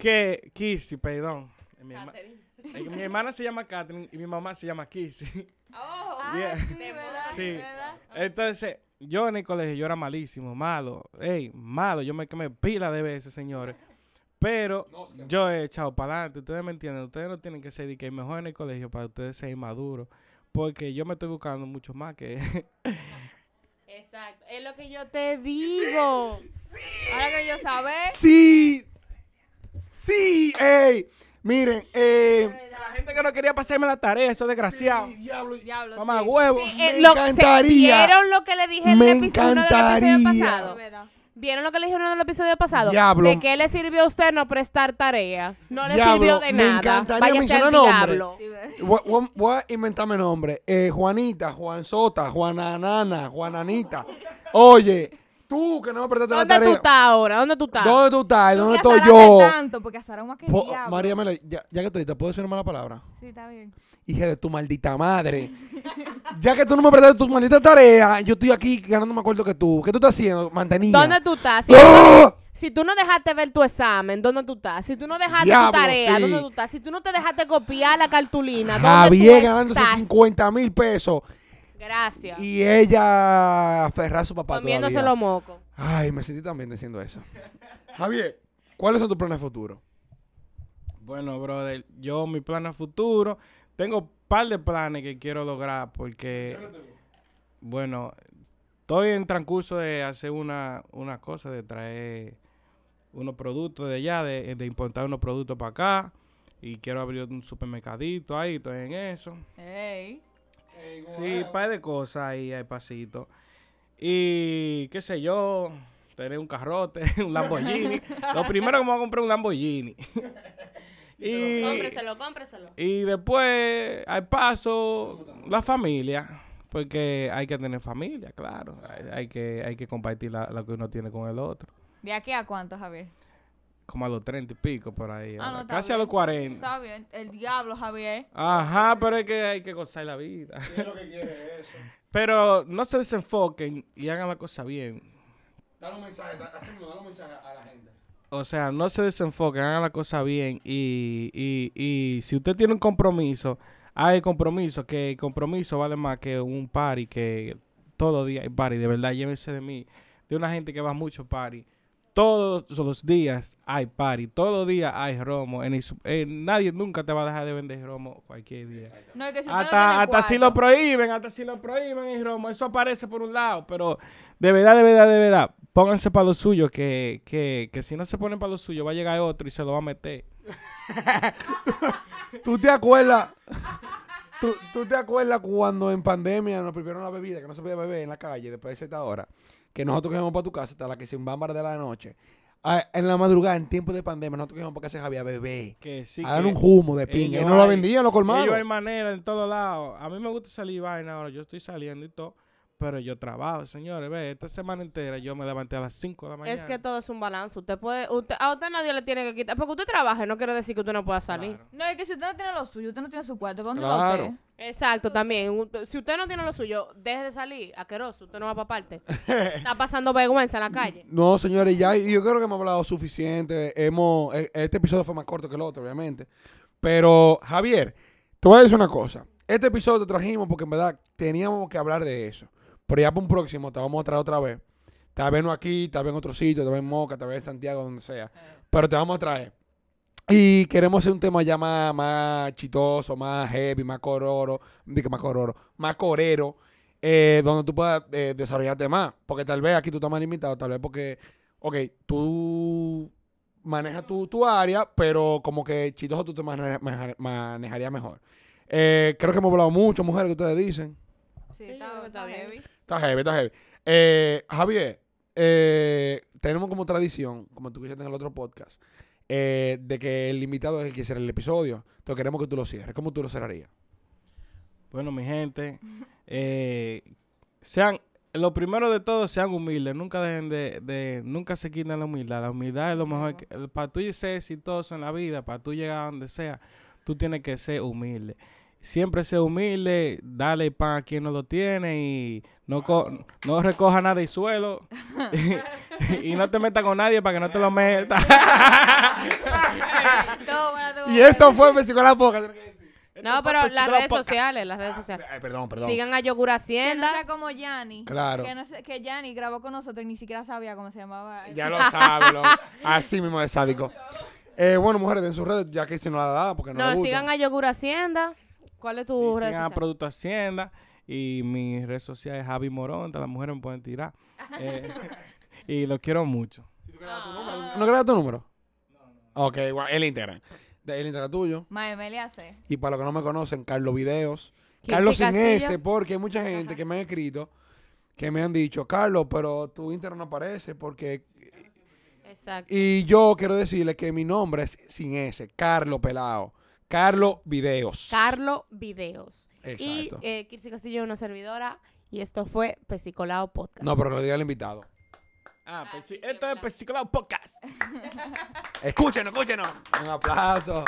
que Kissy, perdón. Mi, herma- Catherine. eh, mi hermana se llama Catherine y mi mamá se llama Kissy. Oh, Ah, [LAUGHS] Yeah. sí, ¿verdad? Sí. ¿verdad? Entonces, yo en el colegio, yo era malísimo, malo. Ey, malo. Yo me quemé pila de veces, señores. Pero yo he echado para adelante. Ustedes me entienden. Ustedes no tienen que ser de que mejor en el colegio para ustedes ser maduros. Porque yo me estoy buscando mucho más que... Exacto. Es lo que yo te digo. Ahora que yo sabe. Sí. Sí, ey. Miren, eh. La gente que no quería pasarme la tarea, eso es desgraciado. sí, diablo. Diablo, Mamá sí. huevo. Sí, Me lo- se- encantaría. ¿Vieron lo que le dije en Me el episodio, del episodio encantaría. pasado? ¿Vieron lo que le dije en del episodio pasado? Diablo. ¿De qué le sirvió a usted no prestar tarea? No le Diablo, sirvió de me nada. encantaría Váyase mencionar al nombre. diablo. Sí, ¿verdad? Voy, voy- voy a inventarme nombre. Eh, Juanita, Juan Sota, Juana Nana, Juananita. Oye, tú que no me prestaste la ¿Dónde tarea. tú estás ahora? ¿Dónde tú estás? ¿Dónde tú estás? Tú ¿Dónde estoy yo? tanto, porque un aquel Po- diablo. María Mela, ya, ya que estoy, ¿te puedo decir una mala palabra? Sí, está bien. Hija de tu maldita madre. ya que tú no me prestaste tu maldita tarea, yo estoy aquí ganando más acuerdo que tú. ¿Qué tú estás haciendo, mantenida? ¿Dónde tú estás? Si, ¡Ah! si tú no dejaste ver tu examen, ¿dónde tú estás? Si tú no dejaste Diablo, tu tarea, sí. ¿dónde tú estás? Si tú no te dejaste copiar la cartulina, ¿dónde Javier tú ganándose estás? 50 mil pesos Gracias. y ella aferrar a su papá Comiéndose todavía. los mocos. Ay, me sentí también diciendo eso. Javier, ¿cuáles son tus planes futuros? Bueno, brother, yo mi plan a futuro, tengo un par de planes que quiero lograr porque, bueno, estoy en transcurso de hacer una, una cosa, de traer unos productos de allá, de, de importar unos productos para acá y quiero abrir un supermercadito ahí, estoy en eso. Ey. Sí, un par de cosas ahí, hay pasito. Y qué sé yo, tener un carrote, [LAUGHS] un Lamborghini. [LAUGHS] Lo primero que me voy a comprar es un Lamborghini. [LAUGHS] y, Cómpreselo, cómpreselo. y después, al paso, la familia. Porque hay que tener familia, claro. Hay, hay que, hay que compartir la- lo que uno tiene con el otro. ¿De aquí a cuánto, Javier? Como a los treinta y pico por ahí. Ah, no, Casi a los cuarenta. Está bien. El diablo, Javier. Ajá, pero es que hay que gozar la vida. ¿Qué es lo que quiere eso? [LAUGHS] Pero no se desenfoquen y hagan la cosa bien. Dale un mensaje, hazme dale un mensaje a la gente. O sea, no se desenfoquen, hagan la cosa bien. Y, y, y si usted tiene un compromiso, hay compromiso, que el compromiso vale más que un party, que todo día hay party. De verdad, llévense de mí, de una gente que va mucho party. Todos los días hay party, todos los días hay romo. En el eh, nadie nunca te va a dejar de vender romo cualquier día. No, es que si usted no Hasta, hasta si lo prohíben, hasta si lo prohíben el romo, eso aparece por un lado, pero de verdad, de verdad, de verdad, pónganse para lo suyo, que, que, que si no se ponen para lo suyo, va a llegar otro y se lo va a meter. [LAUGHS] ¿Tú te acuerdas? [LAUGHS] ¿Tú, tú te acuerdas cuando en pandemia nos prohibieron la bebida, que no se podía beber en la calle después de cierta hora? Que nosotros cogimos para tu casa hasta la que se un bámbara de la noche. Ah, en la madrugada, en tiempo de pandemia, nosotros cogimos para casa de Javier a beber. Que sí, a dar que un humo de pinga. Y no lo vendían los colmados. Ellos hay manera en todos lados. A mí me gusta salir y vaina ahora, yo estoy saliendo y todo, pero yo trabajo, señores. Ve, esta semana entera yo me levanté a las 5 de la mañana. Es que todo es un balance. Usted puede, usted, a usted nadie le tiene que quitar. Porque usted trabaje, no quiere decir que usted no pueda salir. Claro. No, es que si usted no tiene lo suyo, usted no tiene su cuarto, ¿para dónde va Claro. usted? Exacto, también. Si usted no tiene lo suyo, deje de salir. Aqueroso, usted no va para parte. [LAUGHS] Está pasando vergüenza en la calle. No, señores, ya y yo creo que hemos hablado suficiente. Hemos, e- este episodio fue más corto que el otro, obviamente. Pero, Javier, te voy a decir una cosa. Este episodio te trajimos porque en verdad teníamos que hablar de eso. Pero ya para un próximo te vamos a traer otra vez. Tal vez no aquí, tal vez en otro sitio, tal vez en Moca, tal vez en Santiago, donde sea. Pero te vamos a traer. Y queremos hacer un tema ya más, más chistoso, más heavy, más cororo, más cororo, más corero, eh, donde tú puedas eh, desarrollarte más. Porque tal vez aquí tú estás más limitado, tal vez porque, ok, tú manejas tu, tu área, pero como que chistoso tú te mane- maneja- manejarías mejor. Eh, creo que hemos hablado mucho, mujeres, que ustedes dicen. Sí, Sí, está, heavy. Está heavy, está heavy. Eh, Javier, eh, tenemos como tradición, como tú dijiste en el otro podcast, eh, de que el invitado es el que cierra el episodio. Entonces queremos que tú lo cierres. ¿Cómo tú lo cerrarías? Bueno, mi gente, eh, sean, lo primero de todo, sean humildes. Nunca dejen de, de- nunca se quiten la humildad. La humildad es lo mejor. que- Para tú ser exitoso en la vida, para tú llegar a donde sea, tú tienes que ser humilde. Siempre ser humilde, dale pan a quien no lo tiene y no, co- no recoja nada del suelo. [LAUGHS] y no te metas con nadie para que no te lo metas. [LAUGHS] Y esto fue Psico la Poca. No, pero las redes sociales, las redes sociales. Ay, perdón, perdón. Sigan a Yogur Que no Hacienda. sea como Yanni. Claro. Que, no que Yanni grabó con nosotros y ni siquiera sabía cómo se llamaba. [LAUGHS] Ya lo sabe, lo- así mismo de sádico. Eh, bueno, mujeres, den sus redes, ya que si no la da, porque no, le No, gusta. sigan a Yogur Hacienda. ¿Cuál es tu Sí, red social? Producto Hacienda y mi red social es Javi Morón, todas las mujeres me pueden tirar. Eh, y lo quiero mucho. ¿No creas tu número? Ok, bueno, el Instagram. De- El Instagram tuyo. Mae, Melia C. Y para los que no me conocen, Carlos Videos. Carlos sin. S, porque hay mucha gente que me ha escrito que me han dicho, Carlos, pero tu Instagram no aparece porque... Exacto. Y yo quiero decirle que mi nombre es sin S, Carlos Pelao. Carlos Videos. Carlo Videos. Exacto. Y eh, Kirsi Castillo es una servidora. Y esto fue Pesicolao Podcast. No, pero que lo diga el invitado. Ah, Ah, pues sí, sí, sí, esto es. Pesicolao Podcast. [LAUGHS] Escúchenos, escúchenos. Un aplauso.